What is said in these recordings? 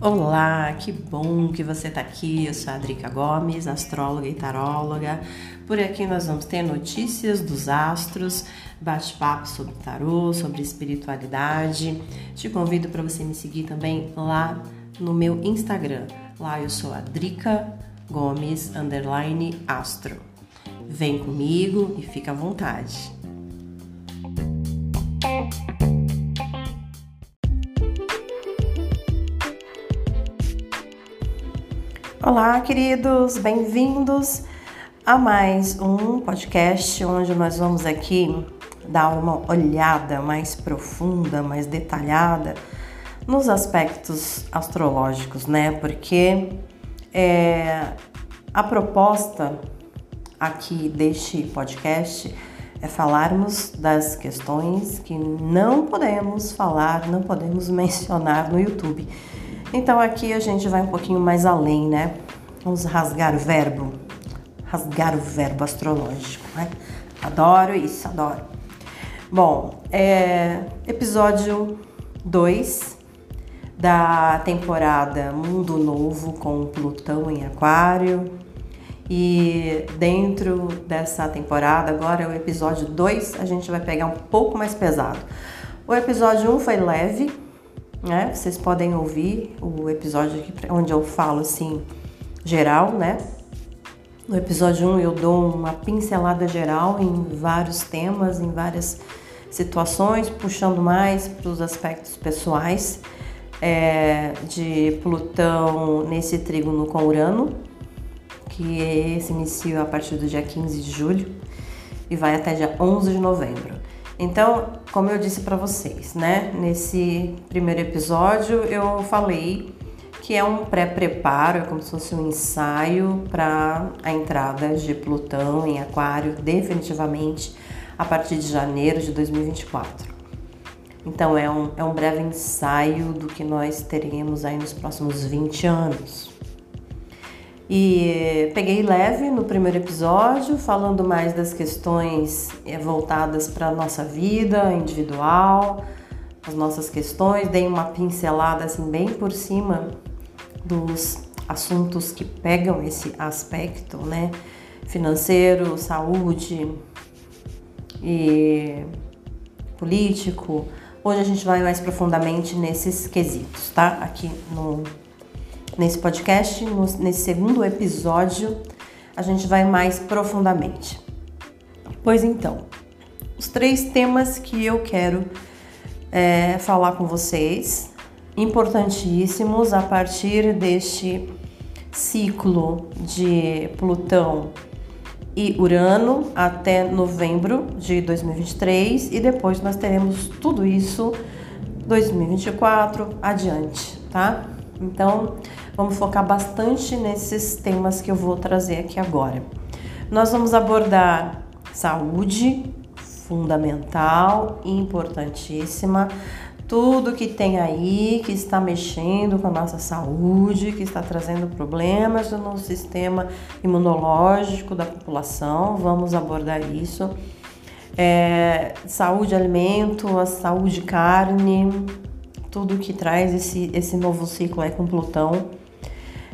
Olá, que bom que você está aqui. Eu sou a Gomes, astróloga e taróloga. Por aqui nós vamos ter notícias dos astros, bate-papo sobre tarô, sobre espiritualidade. Te convido para você me seguir também lá no meu Instagram. Lá eu sou a Drica Gomes underline astro. Vem comigo e fica à vontade. Olá, queridos, bem-vindos a mais um podcast onde nós vamos aqui dar uma olhada mais profunda, mais detalhada nos aspectos astrológicos, né? Porque é, a proposta aqui deste podcast é falarmos das questões que não podemos falar, não podemos mencionar no YouTube então aqui a gente vai um pouquinho mais além, né? Vamos rasgar o verbo, rasgar o verbo astrológico, né? Adoro isso, adoro. Bom, é, episódio 2 da temporada Mundo Novo com Plutão em Aquário. E dentro dessa temporada, agora é o episódio 2, a gente vai pegar um pouco mais pesado. O episódio 1 um foi leve, né? Vocês podem ouvir o episódio aqui onde eu falo assim, geral, né? No episódio 1 eu dou uma pincelada geral em vários temas, em várias situações, puxando mais para os aspectos pessoais é, de Plutão nesse trígono com Urano, que se inicia a partir do dia 15 de julho e vai até dia 11 de novembro. Então, como eu disse para vocês, né, nesse primeiro episódio eu falei que é um pré-preparo, é como se fosse um ensaio para a entrada de Plutão em Aquário, definitivamente a partir de janeiro de 2024. Então, é um, é um breve ensaio do que nós teremos aí nos próximos 20 anos. E peguei leve no primeiro episódio, falando mais das questões eh, voltadas para a nossa vida individual, as nossas questões, dei uma pincelada assim bem por cima dos assuntos que pegam esse aspecto, né? Financeiro, saúde e político. Hoje a gente vai mais profundamente nesses quesitos, tá? Aqui no Nesse podcast, nesse segundo episódio, a gente vai mais profundamente. Pois então, os três temas que eu quero é, falar com vocês, importantíssimos a partir deste ciclo de Plutão e Urano até novembro de 2023 e depois nós teremos tudo isso 2024 adiante, tá? Então, vamos focar bastante nesses temas que eu vou trazer aqui agora. Nós vamos abordar saúde, fundamental, importantíssima, tudo que tem aí que está mexendo com a nossa saúde, que está trazendo problemas no sistema imunológico da população, vamos abordar isso. É, saúde alimento, a saúde carne, tudo que traz esse, esse novo ciclo aí com Plutão.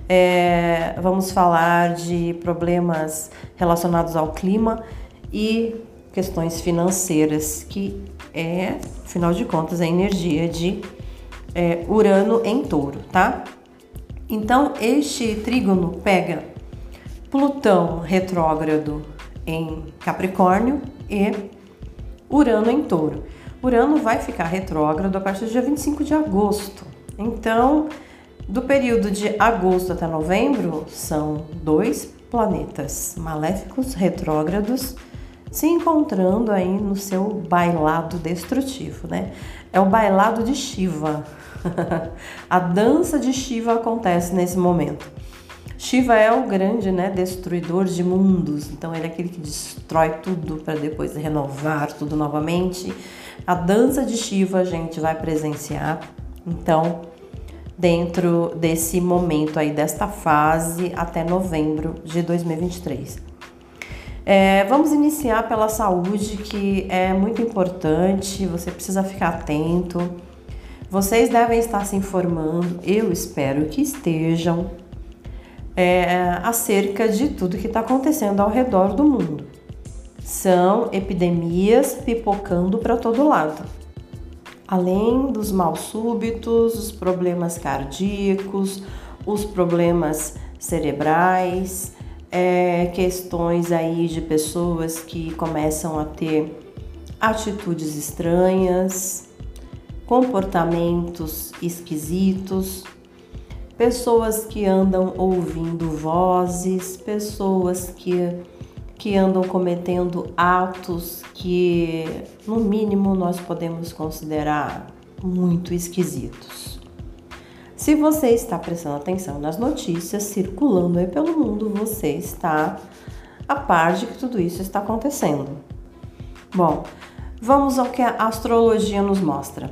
É, vamos falar de problemas relacionados ao clima e questões financeiras, que é, afinal de contas, a energia de é, Urano em touro, tá? Então, este trígono pega Plutão retrógrado em Capricórnio e Urano em touro. Urano vai ficar retrógrado a partir do dia 25 de agosto. Então, do período de agosto até novembro, são dois planetas maléficos retrógrados se encontrando aí no seu bailado destrutivo, né? É o bailado de Shiva. a dança de Shiva acontece nesse momento. Shiva é o grande, né, destruidor de mundos. Então ele é aquele que destrói tudo para depois renovar tudo novamente. A dança de Shiva a gente vai presenciar, então, dentro desse momento aí, desta fase até novembro de 2023. É, vamos iniciar pela saúde, que é muito importante, você precisa ficar atento. Vocês devem estar se informando, eu espero que estejam, é, acerca de tudo que está acontecendo ao redor do mundo. São epidemias pipocando para todo lado. Além dos mal súbitos, os problemas cardíacos, os problemas cerebrais, é, questões aí de pessoas que começam a ter atitudes estranhas, comportamentos esquisitos, pessoas que andam ouvindo vozes, pessoas que, que andam cometendo atos que, no mínimo, nós podemos considerar muito esquisitos. Se você está prestando atenção nas notícias circulando aí pelo mundo, você está a par de que tudo isso está acontecendo. Bom, vamos ao que a astrologia nos mostra.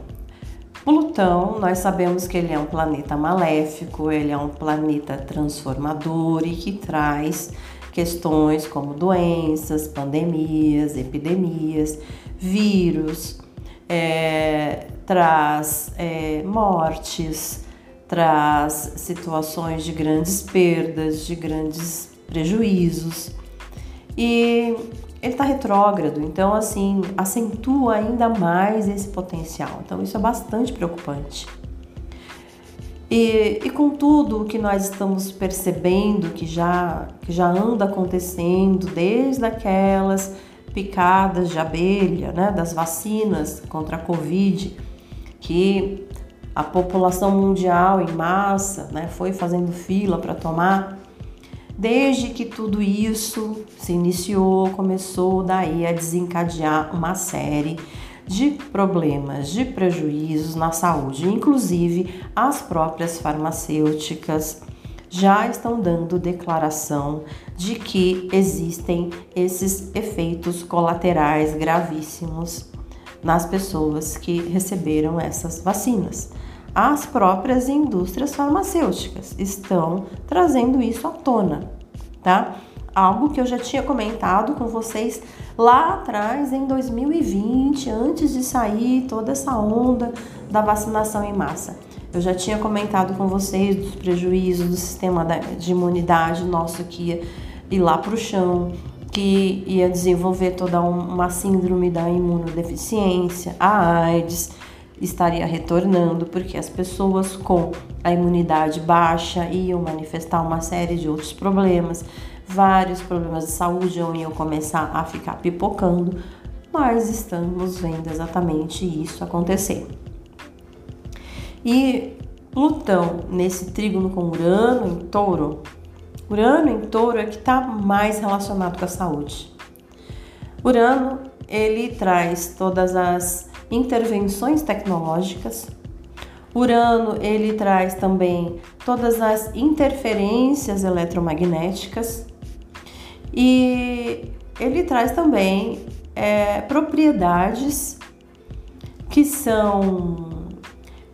Plutão, nós sabemos que ele é um planeta maléfico, ele é um planeta transformador e que traz questões como doenças, pandemias, epidemias, vírus, é, traz é, mortes, traz situações de grandes perdas, de grandes prejuízos. E ele está retrógrado, então assim acentua ainda mais esse potencial. Então isso é bastante preocupante. E, e com tudo o que nós estamos percebendo que já, que já anda acontecendo, desde aquelas picadas de abelha, né, das vacinas contra a Covid, que a população mundial em massa né, foi fazendo fila para tomar. Desde que tudo isso se iniciou, começou daí a desencadear uma série de problemas, de prejuízos na saúde, inclusive as próprias farmacêuticas já estão dando declaração de que existem esses efeitos colaterais gravíssimos nas pessoas que receberam essas vacinas. As próprias indústrias farmacêuticas estão trazendo isso à tona, tá? Algo que eu já tinha comentado com vocês lá atrás, em 2020, antes de sair toda essa onda da vacinação em massa. Eu já tinha comentado com vocês dos prejuízos do sistema de imunidade nosso que ia ir lá para o chão, que ia desenvolver toda uma síndrome da imunodeficiência, a AIDS estaria retornando, porque as pessoas com a imunidade baixa iam manifestar uma série de outros problemas, vários problemas de saúde iam começar a ficar pipocando. Nós estamos vendo exatamente isso acontecer. E Plutão nesse trígono com Urano em touro Urano em touro é que está mais relacionado com a saúde. Urano, ele traz todas as intervenções tecnológicas. Urano, ele traz também todas as interferências eletromagnéticas. E ele traz também é, propriedades que são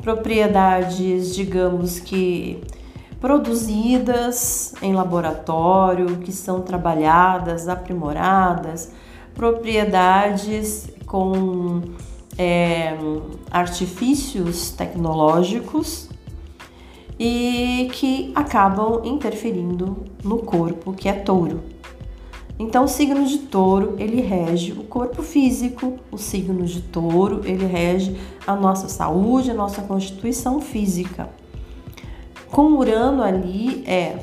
propriedades, digamos que produzidas em laboratório, que são trabalhadas, aprimoradas, propriedades com é, artifícios tecnológicos e que acabam interferindo no corpo, que é touro. Então, o signo de touro, ele rege o corpo físico, o signo de touro, ele rege a nossa saúde, a nossa constituição física. Com Urano ali é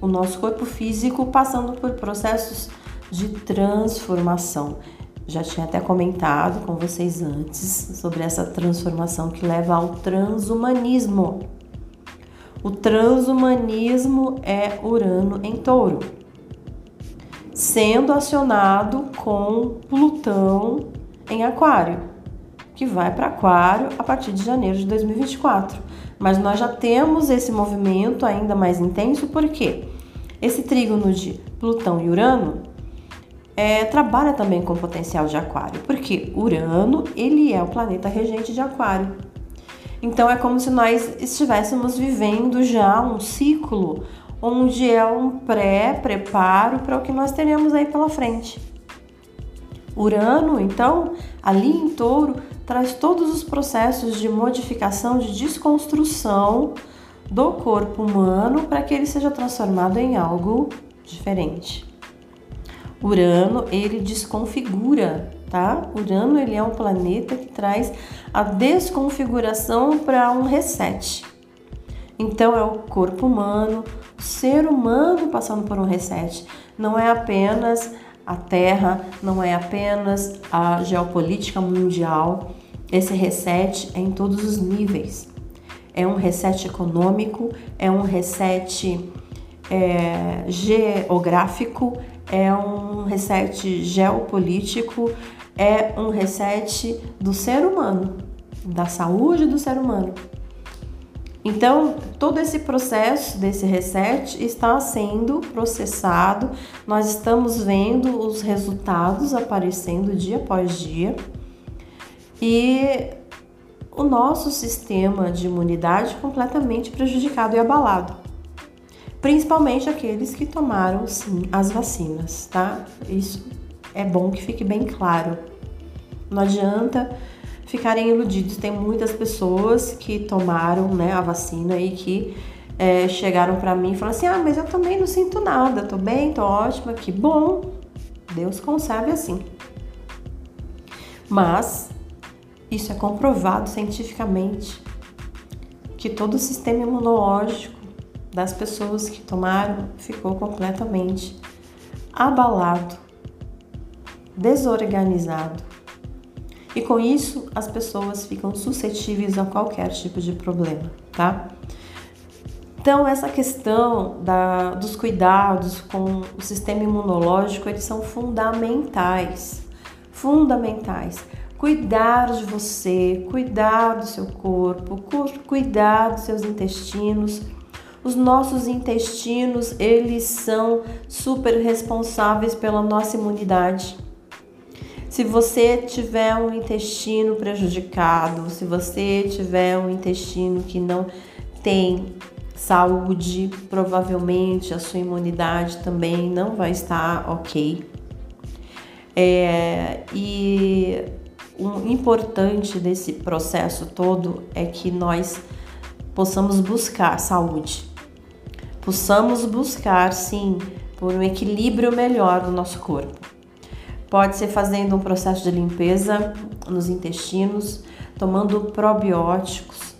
o nosso corpo físico passando por processos de transformação. Já tinha até comentado com vocês antes sobre essa transformação que leva ao transhumanismo. O transhumanismo é Urano em touro, sendo acionado com Plutão em Aquário, que vai para Aquário a partir de janeiro de 2024. Mas nós já temos esse movimento ainda mais intenso, porque esse trígono de Plutão e Urano é, trabalha também com potencial de aquário, porque Urano ele é o planeta regente de aquário. Então é como se nós estivéssemos vivendo já um ciclo onde é um pré-preparo para o que nós teremos aí pela frente. Urano, então, ali em touro, traz todos os processos de modificação, de desconstrução do corpo humano para que ele seja transformado em algo diferente. Urano, ele desconfigura, tá? Urano, ele é um planeta que traz a desconfiguração para um reset. Então é o corpo humano, ser humano passando por um reset. Não é apenas a Terra, não é apenas a geopolítica mundial. Esse reset é em todos os níveis. É um reset econômico, é um reset é, geográfico, é um reset geopolítico, é um reset do ser humano, da saúde do ser humano. Então, todo esse processo desse reset está sendo processado, nós estamos vendo os resultados aparecendo dia após dia e o nosso sistema de imunidade completamente prejudicado e abalado. Principalmente aqueles que tomaram sim as vacinas, tá? Isso é bom que fique bem claro. Não adianta ficarem iludidos. Tem muitas pessoas que tomaram né, a vacina e que é, chegaram para mim e falaram assim: Ah, mas eu também não sinto nada, tô bem, tô ótima, que bom. Deus conserve assim. Mas isso é comprovado cientificamente que todo o sistema imunológico das pessoas que tomaram ficou completamente abalado, desorganizado e com isso as pessoas ficam suscetíveis a qualquer tipo de problema, tá? Então essa questão da, dos cuidados com o sistema imunológico eles são fundamentais, fundamentais. Cuidar de você, cuidar do seu corpo, cuidar dos seus intestinos. Os nossos intestinos, eles são super responsáveis pela nossa imunidade. Se você tiver um intestino prejudicado, se você tiver um intestino que não tem saúde, provavelmente a sua imunidade também não vai estar ok. É, e o importante desse processo todo é que nós possamos buscar saúde, possamos buscar sim por um equilíbrio melhor do nosso corpo. Pode ser fazendo um processo de limpeza nos intestinos, tomando probióticos,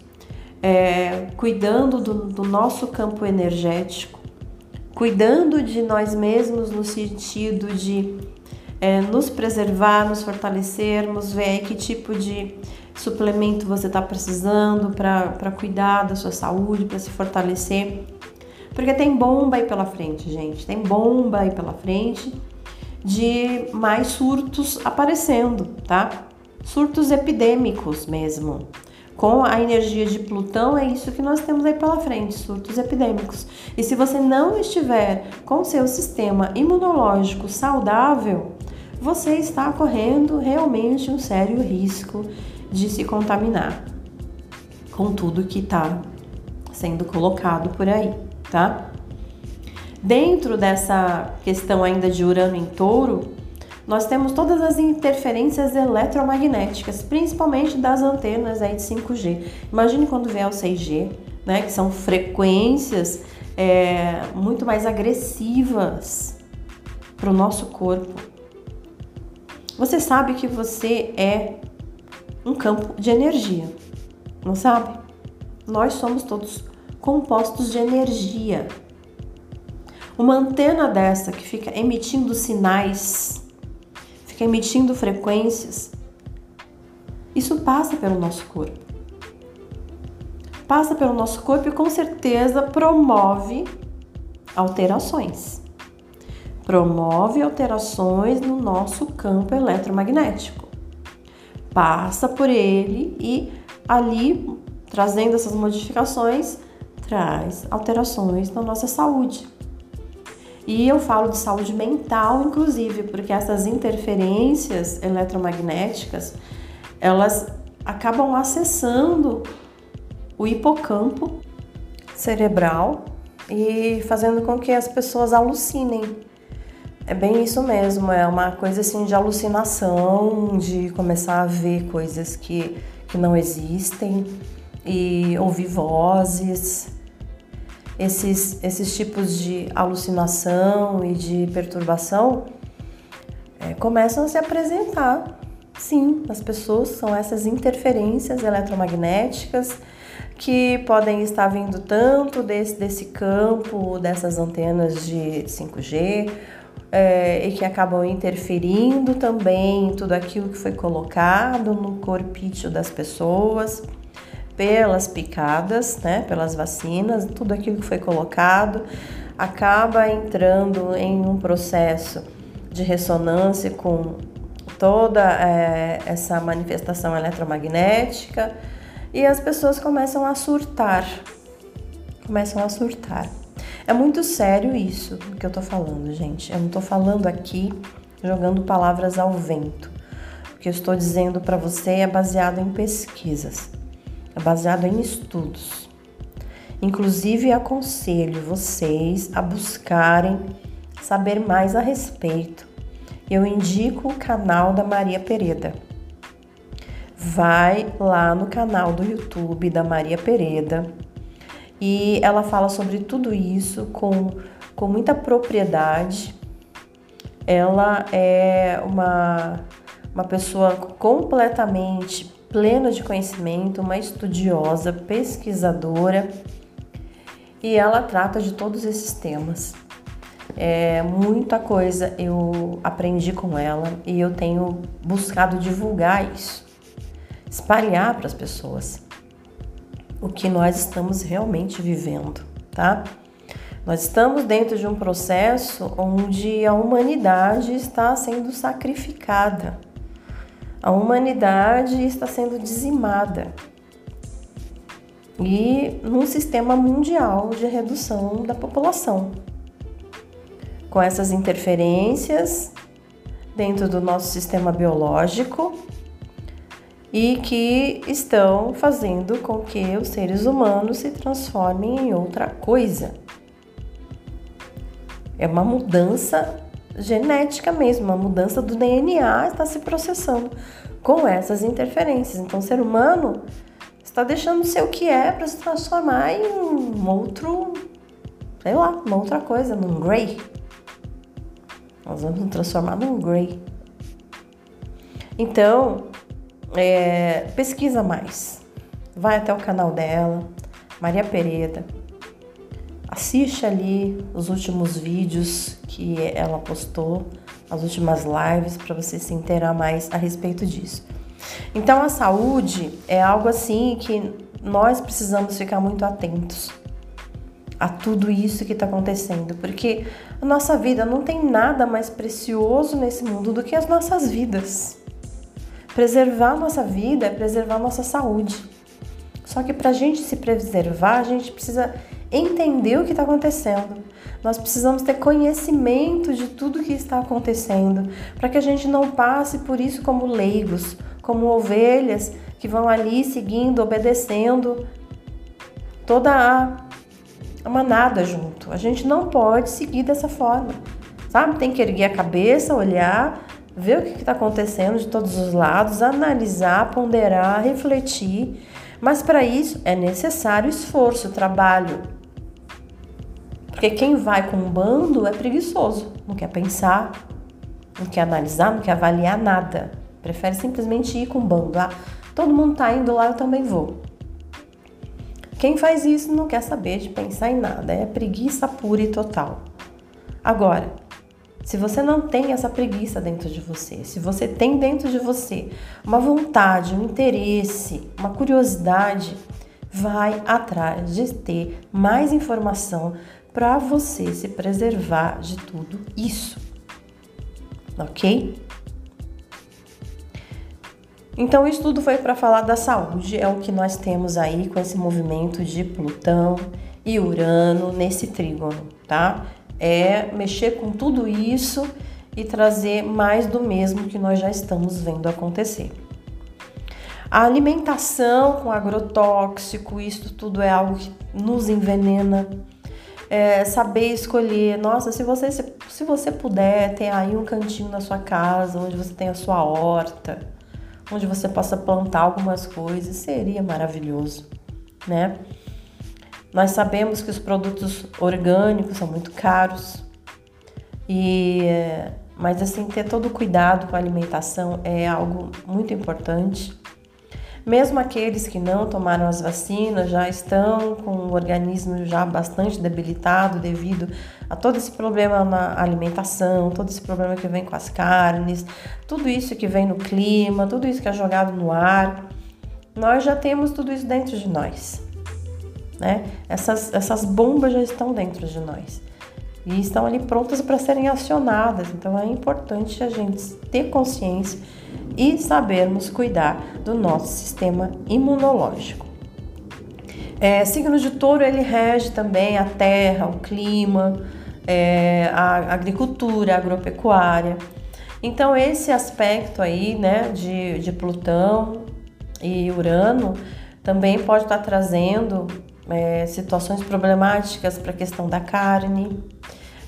é, cuidando do, do nosso campo energético, cuidando de nós mesmos no sentido de é, nos preservar, nos fortalecermos, ver que tipo de suplemento você está precisando para cuidar da sua saúde, para se fortalecer. Porque tem bomba aí pela frente, gente. Tem bomba aí pela frente de mais surtos aparecendo, tá? Surtos epidêmicos mesmo. Com a energia de Plutão, é isso que nós temos aí pela frente, surtos epidêmicos. E se você não estiver com seu sistema imunológico saudável, você está correndo realmente um sério risco de se contaminar com tudo que está sendo colocado por aí, tá? Dentro dessa questão ainda de Urano em Touro, nós temos todas as interferências eletromagnéticas, principalmente das antenas aí de 5G. Imagine quando vier o 6G, né, que são frequências é, muito mais agressivas para o nosso corpo. Você sabe que você é um campo de energia, não sabe? Nós somos todos compostos de energia. Uma antena dessa que fica emitindo sinais, fica emitindo frequências, isso passa pelo nosso corpo. Passa pelo nosso corpo e com certeza promove alterações. Promove alterações no nosso campo eletromagnético. Passa por ele e ali, trazendo essas modificações, traz alterações na nossa saúde. E eu falo de saúde mental, inclusive, porque essas interferências eletromagnéticas, elas acabam acessando o hipocampo cerebral, e fazendo com que as pessoas alucinem. É bem isso mesmo, é uma coisa assim de alucinação, de começar a ver coisas que, que não existem e ouvir vozes. Esses, esses tipos de alucinação e de perturbação é, começam a se apresentar. Sim, as pessoas são essas interferências eletromagnéticas que podem estar vindo tanto desse, desse campo, dessas antenas de 5G, é, e que acabam interferindo também em tudo aquilo que foi colocado no corpício das pessoas, pelas picadas, né, pelas vacinas, tudo aquilo que foi colocado acaba entrando em um processo de ressonância com toda é, essa manifestação eletromagnética e as pessoas começam a surtar. Começam a surtar. É muito sério isso que eu tô falando, gente. Eu não tô falando aqui jogando palavras ao vento. O que eu estou dizendo para você é baseado em pesquisas, é baseado em estudos. Inclusive, aconselho vocês a buscarem saber mais a respeito. Eu indico o canal da Maria Pereda vai lá no canal do YouTube da Maria Pereda e ela fala sobre tudo isso com, com muita propriedade. Ela é uma, uma pessoa completamente plena de conhecimento, uma estudiosa, pesquisadora e ela trata de todos esses temas. É, muita coisa eu aprendi com ela e eu tenho buscado divulgar isso espalhar para as pessoas o que nós estamos realmente vivendo, tá? Nós estamos dentro de um processo onde a humanidade está sendo sacrificada. A humanidade está sendo dizimada. E num sistema mundial de redução da população. Com essas interferências dentro do nosso sistema biológico, e que estão fazendo com que os seres humanos se transformem em outra coisa. É uma mudança genética mesmo, uma mudança do DNA está se processando com essas interferências. Então, o ser humano está deixando de ser o que é para se transformar em um outro, sei lá, uma outra coisa, num Grey. Nós vamos nos transformar num Grey. Então, é, pesquisa mais. Vai até o canal dela, Maria Pereda. Assiste ali os últimos vídeos que ela postou, as últimas lives, para você se inteirar mais a respeito disso. Então, a saúde é algo assim que nós precisamos ficar muito atentos a tudo isso que está acontecendo, porque a nossa vida não tem nada mais precioso nesse mundo do que as nossas vidas. Preservar nossa vida é preservar nossa saúde. Só que para a gente se preservar, a gente precisa entender o que está acontecendo. Nós precisamos ter conhecimento de tudo que está acontecendo, para que a gente não passe por isso como leigos, como ovelhas que vão ali seguindo, obedecendo toda a manada junto. A gente não pode seguir dessa forma, sabe? Tem que erguer a cabeça, olhar, ver o que está acontecendo de todos os lados, analisar, ponderar, refletir. Mas para isso é necessário esforço, trabalho. Porque quem vai com um bando é preguiçoso, não quer pensar, não quer analisar, não quer avaliar nada. Prefere simplesmente ir com um bando. Ah, todo mundo está indo lá, eu também vou. Quem faz isso não quer saber de pensar em nada, é preguiça pura e total. Agora, se você não tem essa preguiça dentro de você, se você tem dentro de você uma vontade, um interesse, uma curiosidade, vai atrás de ter mais informação para você se preservar de tudo isso. Ok? Então, o estudo foi para falar da saúde, é o que nós temos aí com esse movimento de Plutão e Urano nesse trígono, tá? é mexer com tudo isso e trazer mais do mesmo que nós já estamos vendo acontecer. A alimentação com agrotóxico, isso tudo é algo que nos envenena. É, saber escolher. Nossa, se você, se, se você puder ter aí um cantinho na sua casa, onde você tem a sua horta, onde você possa plantar algumas coisas, seria maravilhoso, né? Nós sabemos que os produtos orgânicos são muito caros, e mas assim ter todo o cuidado com a alimentação é algo muito importante. Mesmo aqueles que não tomaram as vacinas já estão com o organismo já bastante debilitado devido a todo esse problema na alimentação, todo esse problema que vem com as carnes, tudo isso que vem no clima, tudo isso que é jogado no ar. Nós já temos tudo isso dentro de nós. Né? Essas, essas bombas já estão dentro de nós e estão ali prontas para serem acionadas. Então é importante a gente ter consciência e sabermos cuidar do nosso sistema imunológico. É, signo de touro ele rege também a terra, o clima, é, a agricultura, a agropecuária. Então esse aspecto aí, né, de, de Plutão e Urano também pode estar trazendo é, situações problemáticas para a questão da carne.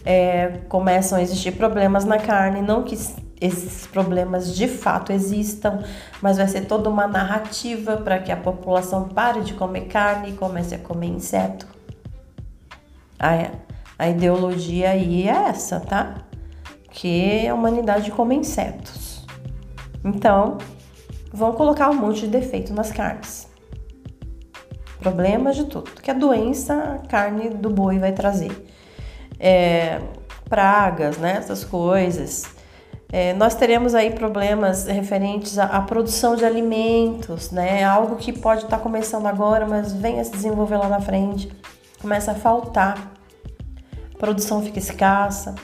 É, começam a existir problemas na carne, não que esses problemas de fato existam, mas vai ser toda uma narrativa para que a população pare de comer carne e comece a comer inseto. A, a ideologia aí é essa, tá? Que a humanidade come insetos. Então, vão colocar um monte de defeito nas carnes problemas de tudo, que a doença a carne do boi vai trazer. É, pragas, né, essas coisas. É, nós teremos aí problemas referentes à, à, produção de alimentos, né, algo que pode estar tá começando agora, mas vem a se desenvolver lá na frente, começa a faltar, a produção fica escassa,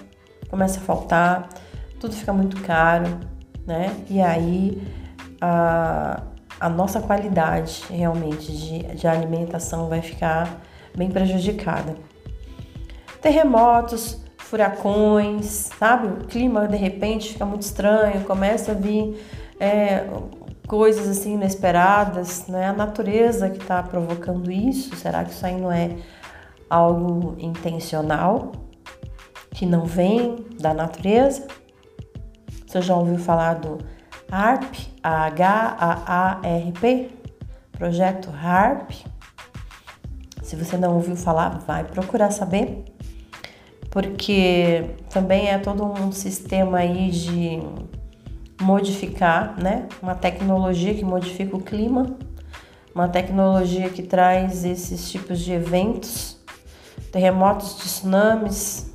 começa a faltar, tudo fica muito caro, né, e aí a a nossa qualidade realmente de, de alimentação vai ficar bem prejudicada. Terremotos, furacões, sabe? O clima de repente fica muito estranho, começa a vir é, coisas assim inesperadas, né? A natureza que está provocando isso, será que isso aí não é algo intencional? Que não vem da natureza? Você já ouviu falar do HARP, H-A-A-R-P, projeto HARP. Se você não ouviu falar, vai procurar saber, porque também é todo um sistema aí de modificar, né? Uma tecnologia que modifica o clima, uma tecnologia que traz esses tipos de eventos, terremotos, tsunamis,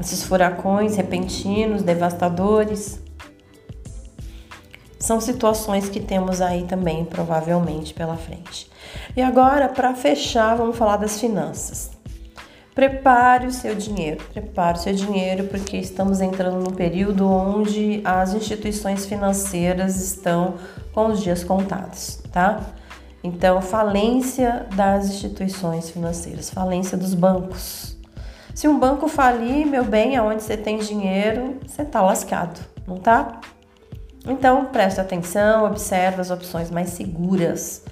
esses furacões repentinos, devastadores. São situações que temos aí também, provavelmente, pela frente. E agora, para fechar, vamos falar das finanças. Prepare o seu dinheiro, prepare o seu dinheiro, porque estamos entrando num período onde as instituições financeiras estão com os dias contados, tá? Então, falência das instituições financeiras, falência dos bancos. Se um banco falir, meu bem, aonde você tem dinheiro, você tá lascado, não tá? Então, preste atenção, observe as opções mais seguras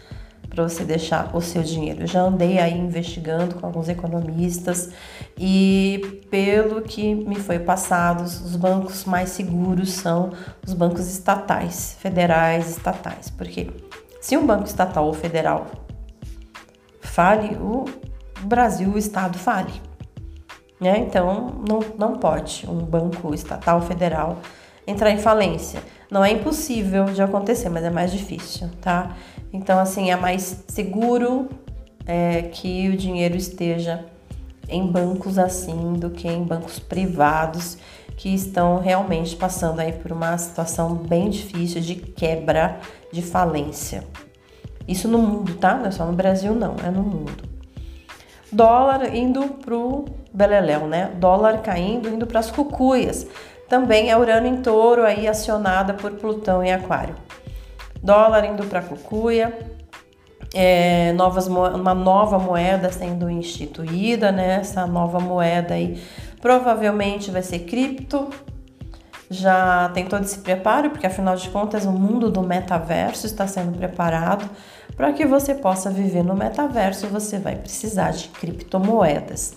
para você deixar o seu dinheiro. Eu já andei aí investigando com alguns economistas e pelo que me foi passado, os bancos mais seguros são os bancos estatais, federais, estatais, porque se um banco estatal ou federal fale, o Brasil, o estado fale. Né? Então, não, não pode um banco estatal federal entrar em falência. Não é impossível de acontecer, mas é mais difícil, tá? Então, assim, é mais seguro é, que o dinheiro esteja em bancos assim do que em bancos privados que estão realmente passando aí por uma situação bem difícil de quebra, de falência. Isso no mundo, tá? Não é só no Brasil, não, é no mundo. Dólar indo pro beleléu, né? Dólar caindo, indo para as cucuias. Também é Urano em touro, aí acionada por Plutão em Aquário. Dólar indo para cucuia, é, novas, uma nova moeda sendo instituída, né? Essa nova moeda aí provavelmente vai ser cripto. Já tem todo esse preparo, porque afinal de contas o mundo do metaverso está sendo preparado para que você possa viver no metaverso, você vai precisar de criptomoedas.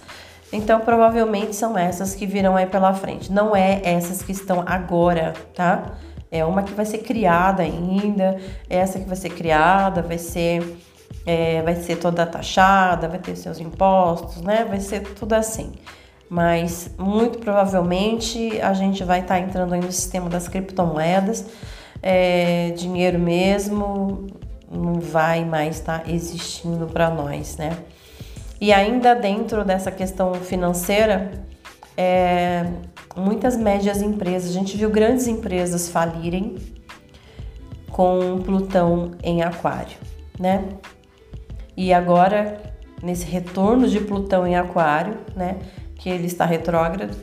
Então, provavelmente são essas que virão aí pela frente. Não é essas que estão agora, tá? É uma que vai ser criada ainda, essa que vai ser criada, vai ser, é, vai ser toda taxada, vai ter seus impostos, né? Vai ser tudo assim. Mas muito provavelmente a gente vai estar tá entrando no sistema das criptomoedas, é, dinheiro mesmo não vai mais estar tá existindo para nós, né? E ainda dentro dessa questão financeira, é, muitas médias empresas, a gente viu grandes empresas falirem com Plutão em Aquário, né? E agora, nesse retorno de Plutão em Aquário, né? Que ele está retrógrado,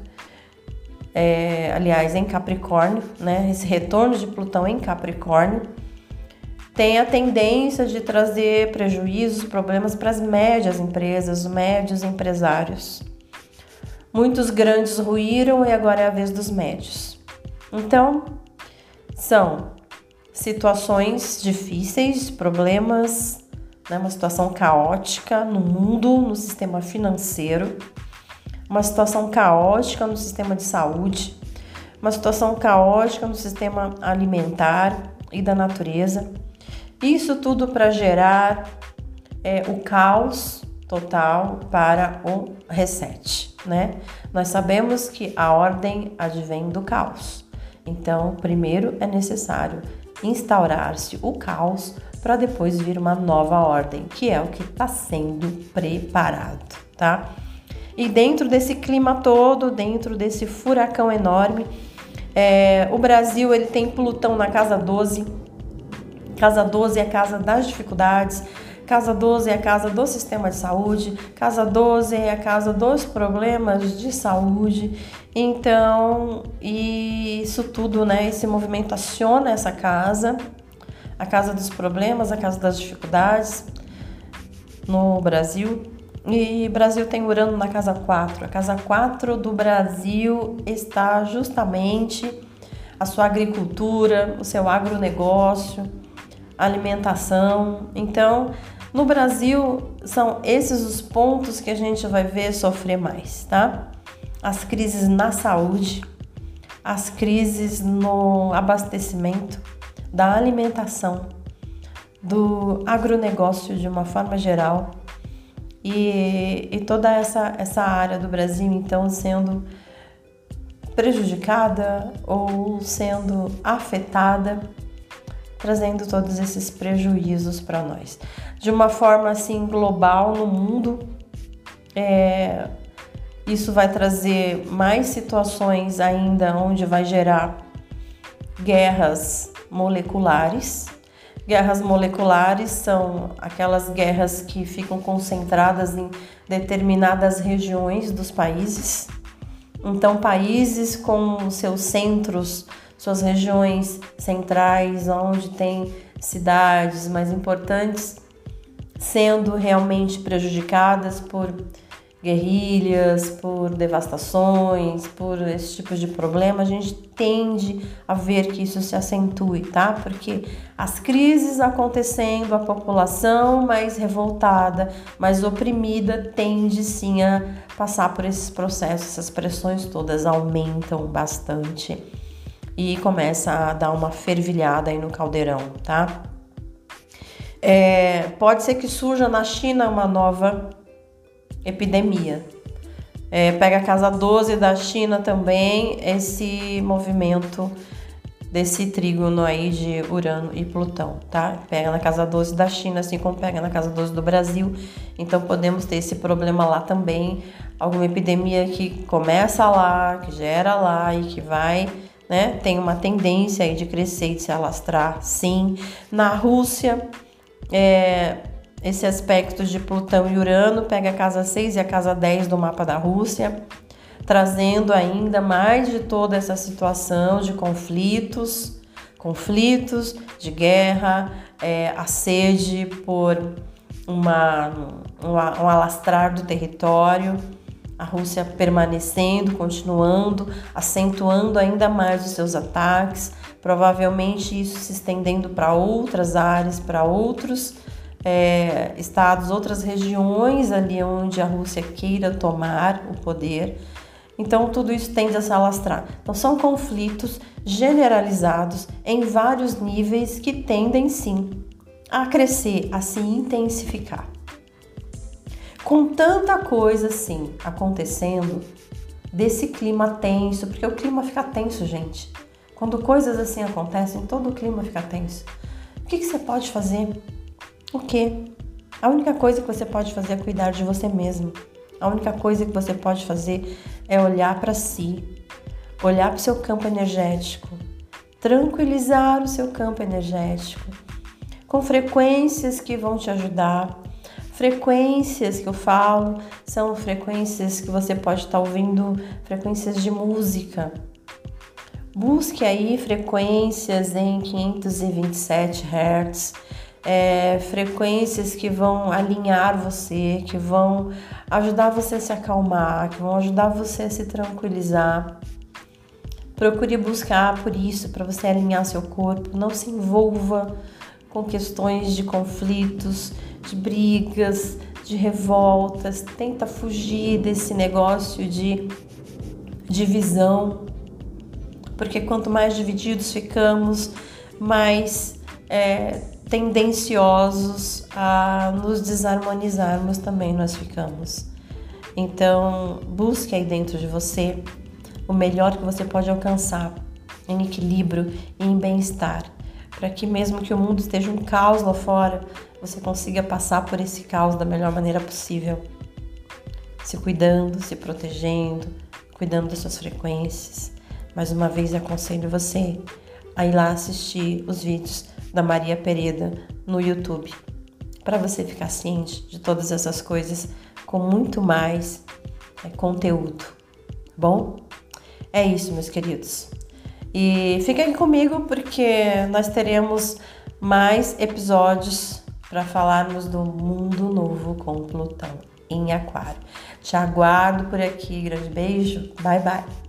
é, aliás, em Capricórnio, né? Esse retorno de Plutão em Capricórnio tem a tendência de trazer prejuízos, problemas para as médias empresas, os médios empresários. Muitos grandes ruíram e agora é a vez dos médios. Então, são situações difíceis, problemas, né, uma situação caótica no mundo, no sistema financeiro, uma situação caótica no sistema de saúde, uma situação caótica no sistema alimentar e da natureza isso tudo para gerar é, o caos total para o reset, né? Nós sabemos que a ordem advém do caos. Então, primeiro é necessário instaurar-se o caos para depois vir uma nova ordem, que é o que está sendo preparado, tá? E dentro desse clima todo, dentro desse furacão enorme, é, o Brasil ele tem Plutão na casa 12, Casa 12 é a casa das dificuldades. Casa 12 é a casa do sistema de saúde. Casa 12 é a casa dos problemas de saúde. Então, isso tudo, né? Esse movimento aciona essa casa, a casa dos problemas, a casa das dificuldades no Brasil. E Brasil tem Urano na casa 4. A casa 4 do Brasil está justamente a sua agricultura, o seu agronegócio, alimentação. Então, no Brasil, são esses os pontos que a gente vai ver sofrer mais, tá? As crises na saúde, as crises no abastecimento, da alimentação, do agronegócio de uma forma geral e, e toda essa, essa área do Brasil, então, sendo prejudicada ou sendo afetada trazendo todos esses prejuízos para nós. De uma forma assim global no mundo, é, isso vai trazer mais situações ainda onde vai gerar guerras moleculares. Guerras moleculares são aquelas guerras que ficam concentradas em determinadas regiões dos países. Então, países com seus centros suas regiões centrais, onde tem cidades mais importantes, sendo realmente prejudicadas por guerrilhas, por devastações, por esse tipo de problema, a gente tende a ver que isso se acentue, tá? Porque as crises acontecendo, a população mais revoltada, mais oprimida, tende sim a passar por esses processos, essas pressões todas aumentam bastante e começa a dar uma fervilhada aí no caldeirão, tá? É, pode ser que surja na China uma nova epidemia. É, pega a casa 12 da China também, esse movimento desse trígono aí de Urano e Plutão, tá? Pega na casa 12 da China, assim como pega na casa 12 do Brasil. Então podemos ter esse problema lá também, alguma epidemia que começa lá, que gera lá e que vai né? Tem uma tendência aí de crescer e de se alastrar, sim. Na Rússia, é, esse aspecto de Plutão e Urano pega a casa 6 e a casa 10 do mapa da Rússia, trazendo ainda mais de toda essa situação de conflitos, conflitos, de guerra, é, a sede por uma, um, um alastrar do território a Rússia permanecendo, continuando, acentuando ainda mais os seus ataques, provavelmente isso se estendendo para outras áreas, para outros é, estados, outras regiões ali onde a Rússia queira tomar o poder. Então, tudo isso tende a se alastrar. Então, são conflitos generalizados em vários níveis que tendem sim a crescer, a se intensificar. Com tanta coisa assim acontecendo, desse clima tenso, porque o clima fica tenso, gente. Quando coisas assim acontecem, todo o clima fica tenso. O que, que você pode fazer? O quê? A única coisa que você pode fazer é cuidar de você mesmo. A única coisa que você pode fazer é olhar para si, olhar para o seu campo energético, tranquilizar o seu campo energético com frequências que vão te ajudar. Frequências que eu falo são frequências que você pode estar ouvindo, frequências de música. Busque aí frequências em 527 Hz, é, frequências que vão alinhar você, que vão ajudar você a se acalmar, que vão ajudar você a se tranquilizar. Procure buscar por isso, para você alinhar seu corpo. Não se envolva com questões de conflitos, de brigas, de revoltas. Tenta fugir desse negócio de divisão, porque quanto mais divididos ficamos, mais é, tendenciosos a nos desarmonizarmos também nós ficamos. Então, busque aí dentro de você o melhor que você pode alcançar em equilíbrio e em bem-estar para que mesmo que o mundo esteja um caos lá fora, você consiga passar por esse caos da melhor maneira possível. Se cuidando, se protegendo, cuidando das suas frequências. Mais uma vez aconselho você a ir lá assistir os vídeos da Maria Pereda no YouTube, para você ficar ciente de todas essas coisas com muito mais é, conteúdo. Bom, é isso, meus queridos. E fiquem comigo porque nós teremos mais episódios para falarmos do mundo novo com Plutão em Aquário. Te aguardo por aqui. Grande beijo. Bye bye.